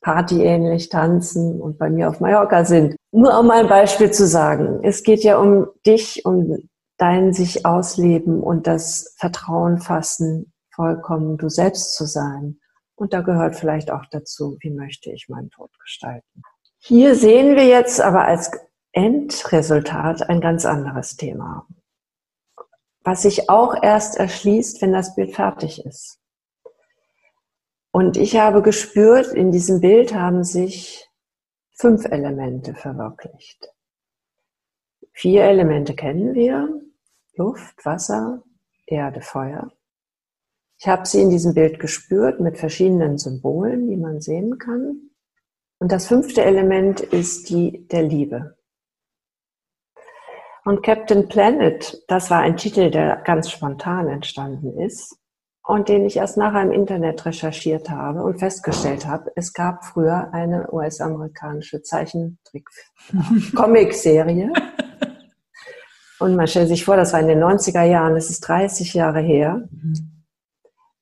B: partyähnlich tanzen und bei mir auf Mallorca sind. Nur um ein Beispiel zu sagen, es geht ja um dich, um dein sich ausleben und das Vertrauen fassen, vollkommen du selbst zu sein. Und da gehört vielleicht auch dazu, wie möchte ich meinen Tod gestalten. Hier sehen wir jetzt aber als Endresultat ein ganz anderes Thema, was sich auch erst erschließt, wenn das Bild fertig ist. Und ich habe gespürt, in diesem Bild haben sich fünf Elemente verwirklicht. Vier Elemente kennen wir. Luft, Wasser, Erde, Feuer. Ich habe sie in diesem Bild gespürt mit verschiedenen Symbolen, die man sehen kann. Und das fünfte Element ist die der Liebe. Und Captain Planet, das war ein Titel, der ganz spontan entstanden ist und den ich erst nachher im Internet recherchiert habe und festgestellt habe, es gab früher eine US-amerikanische Zeichentrick-Comic-Serie. und man stellt sich vor, das war in den 90er Jahren, das ist 30 Jahre her,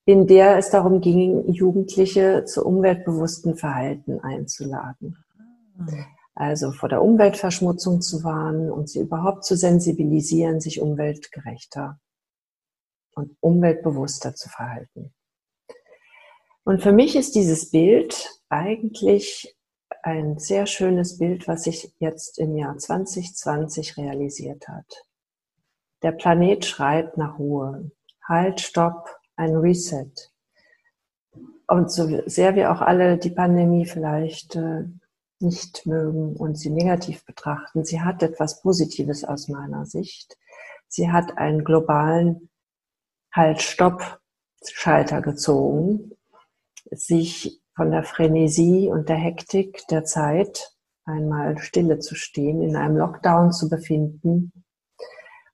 B: in der es darum ging, Jugendliche zu umweltbewussten Verhalten einzuladen. Also vor der Umweltverschmutzung zu warnen und sie überhaupt zu sensibilisieren, sich umweltgerechter und umweltbewusster zu verhalten. Und für mich ist dieses Bild eigentlich ein sehr schönes Bild, was sich jetzt im Jahr 2020 realisiert hat. Der Planet schreit nach Ruhe. Halt, Stopp, ein Reset. Und so sehr wir auch alle die Pandemie vielleicht äh, nicht mögen und sie negativ betrachten, sie hat etwas Positives aus meiner Sicht. Sie hat einen globalen halt Stopp-Schalter gezogen, sich von der Frenesie und der Hektik der Zeit einmal stille zu stehen, in einem Lockdown zu befinden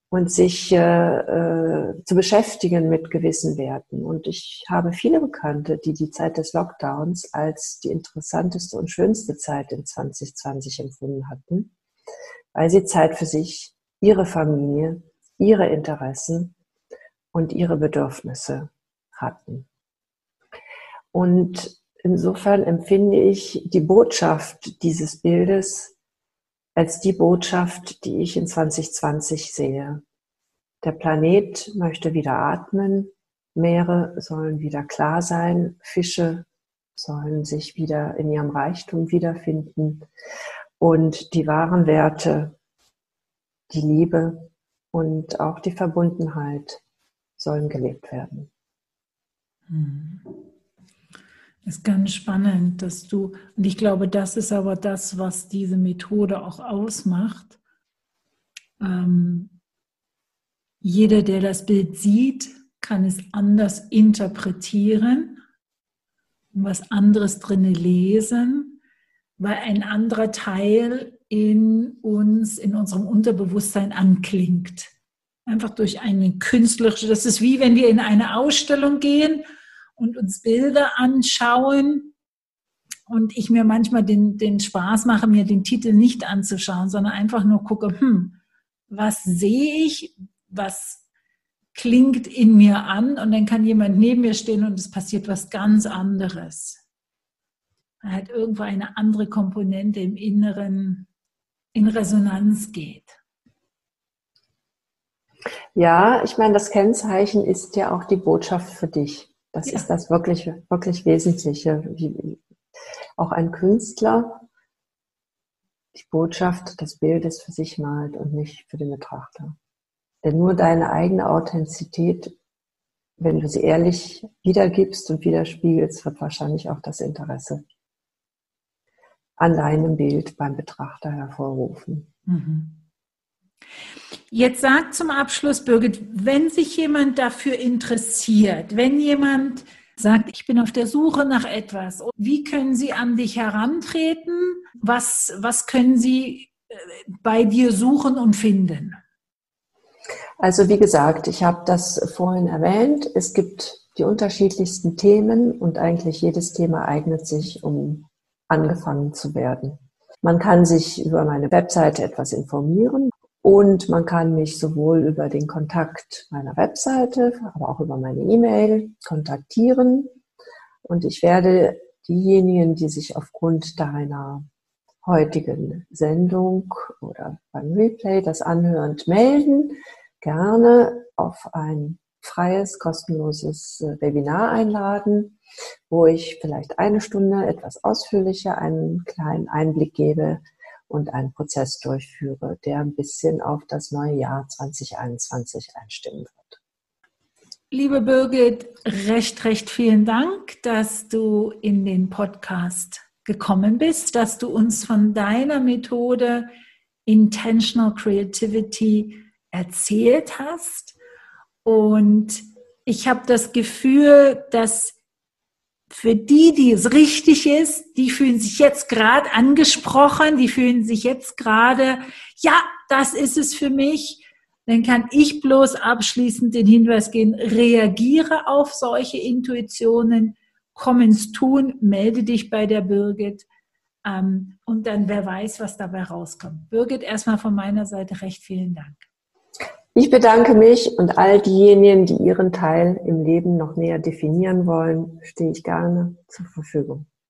B: und sich äh, äh, zu beschäftigen mit gewissen Werten. Und ich habe viele Bekannte, die die Zeit des Lockdowns als die interessanteste und schönste Zeit in 2020 empfunden hatten, weil sie Zeit für sich, ihre Familie, ihre Interessen und ihre Bedürfnisse hatten. Und insofern empfinde ich die Botschaft dieses Bildes als die Botschaft, die ich in 2020 sehe. Der Planet möchte wieder atmen, Meere sollen wieder klar sein, Fische sollen sich wieder in ihrem Reichtum wiederfinden und die wahren Werte, die Liebe und auch die Verbundenheit sollen gelebt werden.
A: Hm. Das ist ganz spannend, dass du, und ich glaube, das ist aber das, was diese Methode auch ausmacht. Ähm, jeder, der das Bild sieht, kann es anders interpretieren, was anderes drin lesen, weil ein anderer Teil in uns, in unserem Unterbewusstsein anklingt einfach durch eine künstlerische, das ist wie wenn wir in eine Ausstellung gehen und uns Bilder anschauen und ich mir manchmal den, den Spaß mache, mir den Titel nicht anzuschauen, sondern einfach nur gucke, hm, was sehe ich, was klingt in mir an und dann kann jemand neben mir stehen und es passiert was ganz anderes. Er hat irgendwo eine andere Komponente im Inneren in Resonanz geht.
B: Ja, ich meine, das Kennzeichen ist ja auch die Botschaft für dich. Das ja. ist das wirklich, wirklich Wesentliche. Wie, auch ein Künstler die Botschaft des Bildes für sich malt und nicht für den Betrachter. Denn nur deine eigene Authentizität, wenn du sie ehrlich wiedergibst und widerspiegelst, wird wahrscheinlich auch das Interesse an deinem Bild beim Betrachter hervorrufen. Mhm.
A: Jetzt sagt zum Abschluss, Birgit, wenn sich jemand dafür interessiert, wenn jemand sagt, ich bin auf der Suche nach etwas, wie können Sie an dich herantreten? Was, was können Sie äh, bei dir suchen und finden?
B: Also wie gesagt, ich habe das vorhin erwähnt. Es gibt die unterschiedlichsten Themen und eigentlich jedes Thema eignet sich, um angefangen zu werden. Man kann sich über meine Webseite etwas informieren und man kann mich sowohl über den Kontakt meiner Webseite, aber auch über meine E-Mail kontaktieren. Und ich werde diejenigen, die sich aufgrund deiner heutigen Sendung oder beim Replay das anhörend melden, gerne auf ein freies, kostenloses äh, Webinar einladen, wo ich vielleicht eine Stunde etwas ausführlicher einen kleinen Einblick gebe und einen Prozess durchführe, der ein bisschen auf das neue Jahr 2021 einstimmen wird.
A: Liebe Birgit, recht, recht vielen Dank, dass du in den Podcast gekommen bist, dass du uns von deiner Methode Intentional Creativity erzählt hast. Und ich habe das Gefühl, dass für die, die es richtig ist, die fühlen sich jetzt gerade angesprochen, die fühlen sich jetzt gerade, ja, das ist es für mich. Dann kann ich bloß abschließend den Hinweis geben, reagiere auf solche Intuitionen, komm ins Tun, melde dich bei der Birgit ähm, und dann wer weiß, was dabei rauskommt. Birgit, erstmal von meiner Seite recht vielen Dank.
B: Ich bedanke mich und all diejenigen, die ihren Teil im Leben noch näher definieren wollen, stehe ich gerne zur Verfügung.